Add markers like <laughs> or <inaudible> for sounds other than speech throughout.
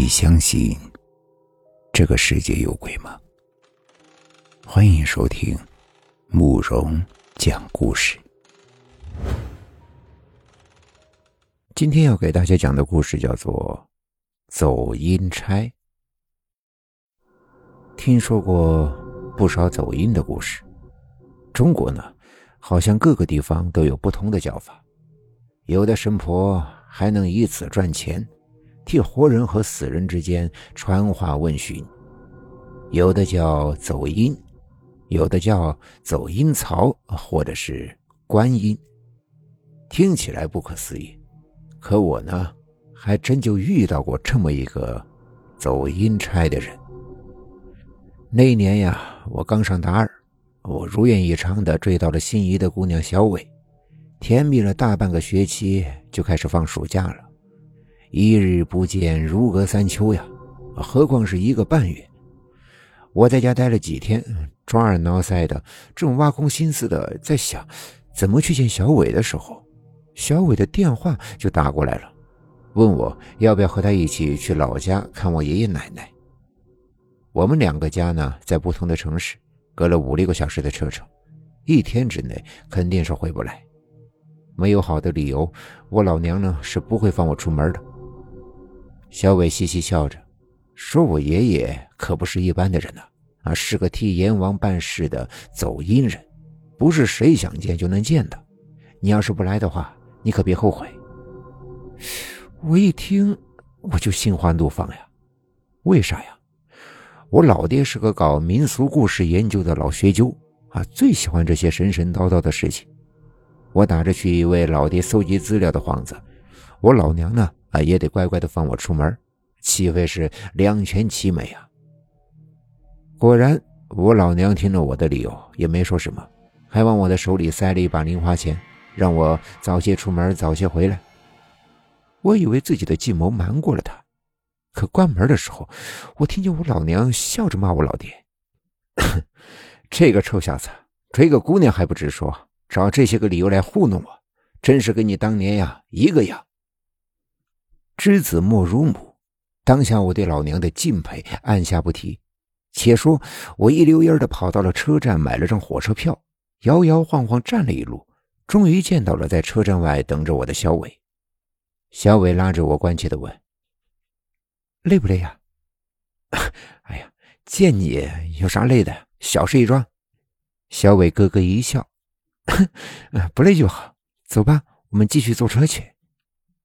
你相信这个世界有鬼吗？欢迎收听慕容讲故事。今天要给大家讲的故事叫做《走阴差》。听说过不少走阴的故事，中国呢，好像各个地方都有不同的叫法，有的神婆还能以此赚钱。替活人和死人之间传话问询，有的叫走阴，有的叫走阴曹，或者是观音。听起来不可思议，可我呢，还真就遇到过这么一个走阴差的人。那年呀，我刚上大二，我如愿以偿的追到了心仪的姑娘小伟，甜蜜了大半个学期，就开始放暑假了。一日不见，如隔三秋呀，何况是一个半月。我在家待了几天，抓耳挠腮的，正挖空心思的在想怎么去见小伟的时候，小伟的电话就打过来了，问我要不要和他一起去老家看我爷爷奶奶。我们两个家呢在不同的城市，隔了五六个小时的车程，一天之内肯定是回不来。没有好的理由，我老娘呢是不会放我出门的。小伟嘻嘻笑着，说：“我爷爷可不是一般的人呐，啊，是个替阎王办事的走阴人，不是谁想见就能见的。你要是不来的话，你可别后悔。”我一听，我就心花怒放呀！为啥呀？我老爹是个搞民俗故事研究的老学究啊，最喜欢这些神神叨叨的事情。我打着去为老爹搜集资料的幌子，我老娘呢？啊，也得乖乖的放我出门，岂非是两全其美啊？果然，我老娘听了我的理由，也没说什么，还往我的手里塞了一把零花钱，让我早些出门，早些回来。我以为自己的计谋瞒过了他，可关门的时候，我听见我老娘笑着骂我老爹：“ <coughs> 这个臭小子，追个姑娘还不直说，找这些个理由来糊弄我，真是跟你当年呀一个样。”知子莫如母，当下我对老娘的敬佩按下不提。且说我一溜烟的跑到了车站，买了张火车票，摇摇晃晃站了一路，终于见到了在车站外等着我的小伟。小伟拉着我，关切的问：“累不累呀？”“ <laughs> 哎呀，见你有啥累的？小事一桩。”小伟咯咯一笑：“ <laughs> 不累就好。走吧，我们继续坐车去。”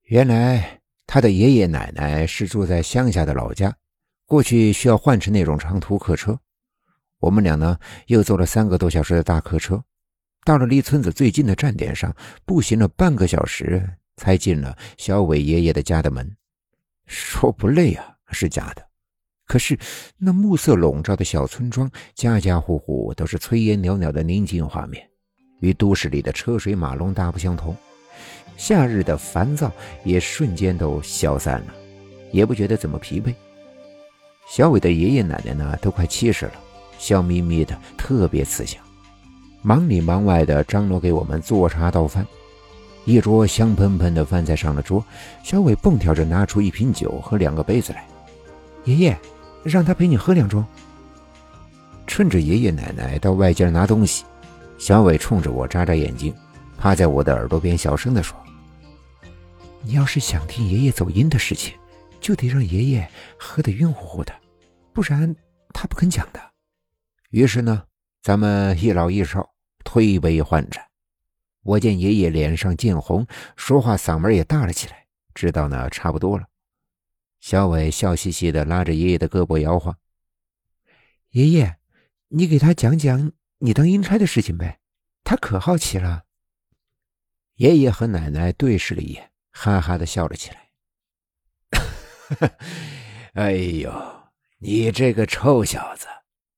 原来。他的爷爷奶奶是住在乡下的老家，过去需要换乘那种长途客车。我们俩呢，又坐了三个多小时的大客车，到了离村子最近的站点上，步行了半个小时才进了小伟爷爷的家的门。说不累啊，是假的。可是那暮色笼罩的小村庄，家家户户都是炊烟袅袅的宁静画面，与都市里的车水马龙大不相同。夏日的烦躁也瞬间都消散了，也不觉得怎么疲惫。小伟的爷爷奶奶呢，都快七十了，笑眯眯的，特别慈祥，忙里忙外的张罗给我们做茶倒饭。一桌香喷喷的饭菜上了桌，小伟蹦跳着拿出一瓶酒和两个杯子来：“爷爷，让他陪你喝两盅。”趁着爷爷奶奶到外间拿东西，小伟冲着我眨眨眼睛，趴在我的耳朵边小声的说。你要是想听爷爷走阴的事情，就得让爷爷喝得晕乎乎的，不然他不肯讲的。于是呢，咱们一老一少推杯换盏。我见爷爷脸上见红，说话嗓门也大了起来，知道呢差不多了。小伟笑嘻嘻的拉着爷爷的胳膊摇晃：“爷爷，你给他讲讲你当阴差的事情呗，他可好奇了。”爷爷和奶奶对视了一眼。哈哈的笑了起来。<laughs> 哎呦，你这个臭小子，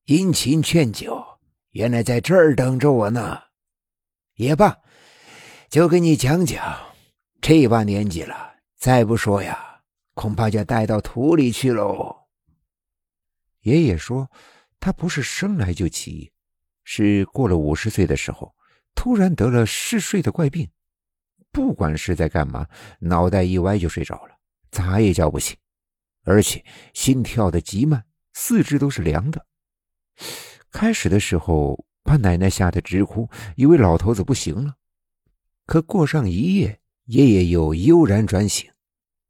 殷勤劝酒，原来在这儿等着我呢。也罢，就给你讲讲，这把年纪了，再不说呀，恐怕就带到土里去喽。爷爷说，他不是生来就奇，是过了五十岁的时候，突然得了嗜睡的怪病。不管是在干嘛，脑袋一歪就睡着了，咋也叫不醒。而且心跳的极慢，四肢都是凉的。开始的时候，把奶奶吓得直哭，以为老头子不行了。可过上一夜，爷爷又悠然转醒。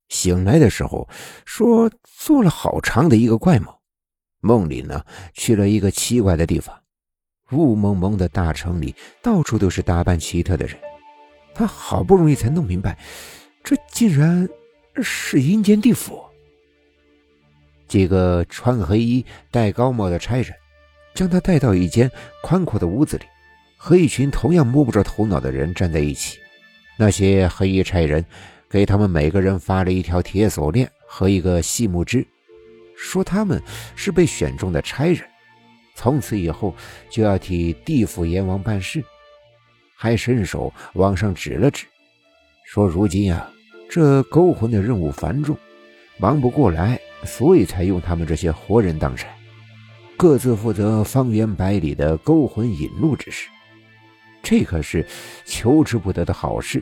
醒来的时候，说做了好长的一个怪梦。梦里呢，去了一个奇怪的地方，雾蒙蒙的大城里，到处都是打扮奇特的人。他好不容易才弄明白，这竟然是阴间地府。几个穿黑衣、戴高帽的差人，将他带到一间宽阔的屋子里，和一群同样摸不着头脑的人站在一起。那些黑衣差人给他们每个人发了一条铁锁链和一个细木枝。说他们是被选中的差人，从此以后就要替地府阎王办事，还伸手往上指了指，说如今呀，这勾魂的任务繁重，忙不过来，所以才用他们这些活人当差，各自负责方圆百里的勾魂引路之事。这可是求之不得的好事，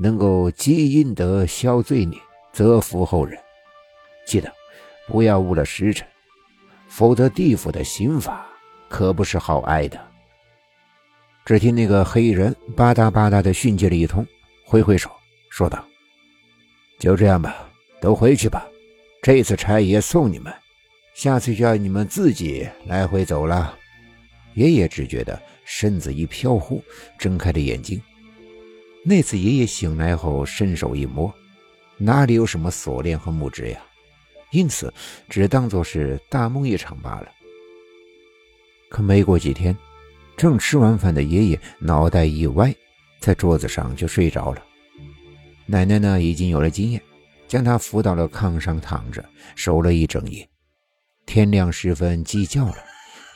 能够积阴德、消罪孽、泽福后人。记得。不要误了时辰，否则地府的刑法可不是好挨的。只听那个黑衣人吧嗒吧嗒的训诫了一通，挥挥手说道：“就这样吧，都回去吧。这次差爷送你们，下次就要你们自己来回走了。”爷爷只觉得身子一飘忽，睁开了眼睛。那次爷爷醒来后，伸手一摸，哪里有什么锁链和木枝呀？因此，只当作是大梦一场罢了。可没过几天，正吃完饭的爷爷脑袋一歪，在桌子上就睡着了。奶奶呢，已经有了经验，将他扶到了炕上躺着，守了一整夜。天亮时分，鸡叫了，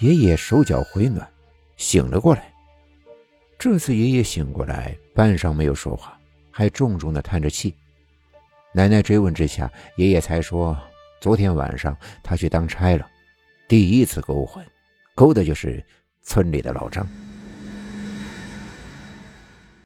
爷爷手脚回暖，醒了过来。这次爷爷醒过来，半晌没有说话，还重重的叹着气。奶奶追问之下，爷爷才说。昨天晚上他去当差了，第一次勾魂，勾的就是村里的老张。